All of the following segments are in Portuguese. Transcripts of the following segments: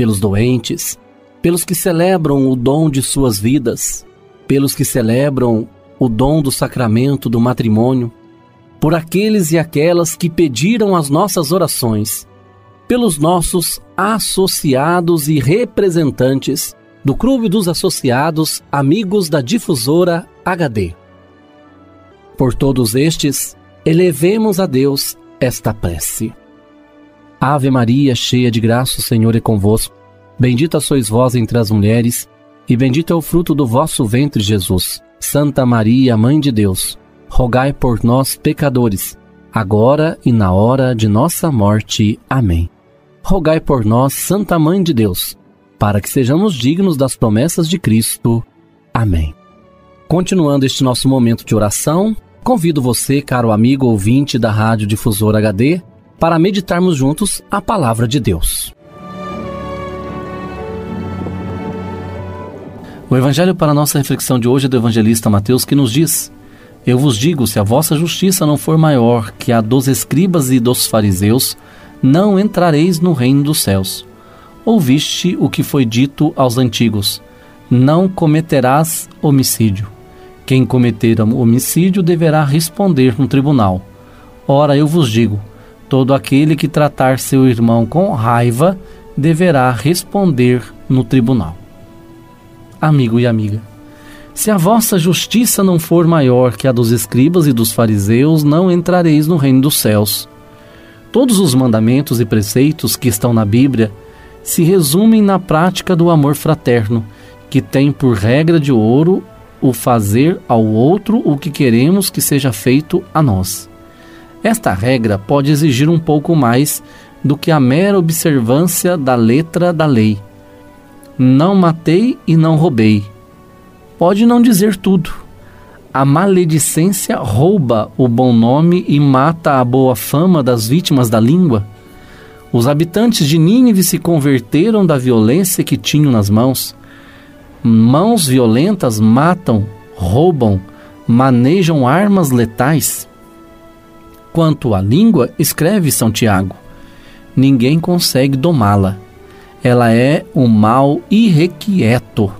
pelos doentes, pelos que celebram o dom de suas vidas, pelos que celebram o dom do sacramento do matrimônio, por aqueles e aquelas que pediram as nossas orações, pelos nossos associados e representantes do Clube dos Associados Amigos da Difusora HD. Por todos estes, elevemos a Deus esta prece. Ave Maria, cheia de graça, o Senhor é convosco. Bendita sois vós entre as mulheres, e bendito é o fruto do vosso ventre, Jesus. Santa Maria, Mãe de Deus, rogai por nós, pecadores, agora e na hora de nossa morte. Amém. Rogai por nós, Santa Mãe de Deus, para que sejamos dignos das promessas de Cristo. Amém. Continuando este nosso momento de oração, Convido você, caro amigo ouvinte da Rádio Difusor HD, para meditarmos juntos a palavra de Deus. O evangelho para nossa reflexão de hoje é do evangelista Mateus que nos diz: Eu vos digo, se a vossa justiça não for maior que a dos escribas e dos fariseus, não entrareis no reino dos céus. Ouviste o que foi dito aos antigos: Não cometerás homicídio. Quem cometer homicídio deverá responder no tribunal. Ora, eu vos digo: todo aquele que tratar seu irmão com raiva deverá responder no tribunal. Amigo e amiga, se a vossa justiça não for maior que a dos escribas e dos fariseus, não entrareis no reino dos céus. Todos os mandamentos e preceitos que estão na Bíblia se resumem na prática do amor fraterno, que tem por regra de ouro o fazer ao outro o que queremos que seja feito a nós. Esta regra pode exigir um pouco mais do que a mera observância da letra da lei. Não matei e não roubei. Pode não dizer tudo. A maledicência rouba o bom nome e mata a boa fama das vítimas da língua. Os habitantes de Nínive se converteram da violência que tinham nas mãos. Mãos violentas matam, roubam, manejam armas letais. Quanto à língua, escreve São Tiago: ninguém consegue domá-la. Ela é um mal irrequieto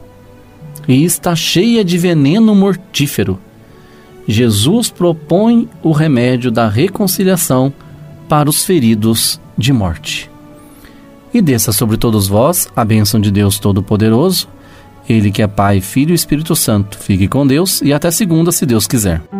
e está cheia de veneno mortífero. Jesus propõe o remédio da reconciliação para os feridos de morte. E desça sobre todos vós a bênção de Deus Todo-Poderoso ele que é Pai, Filho e Espírito Santo. Fique com Deus e até segunda, se Deus quiser.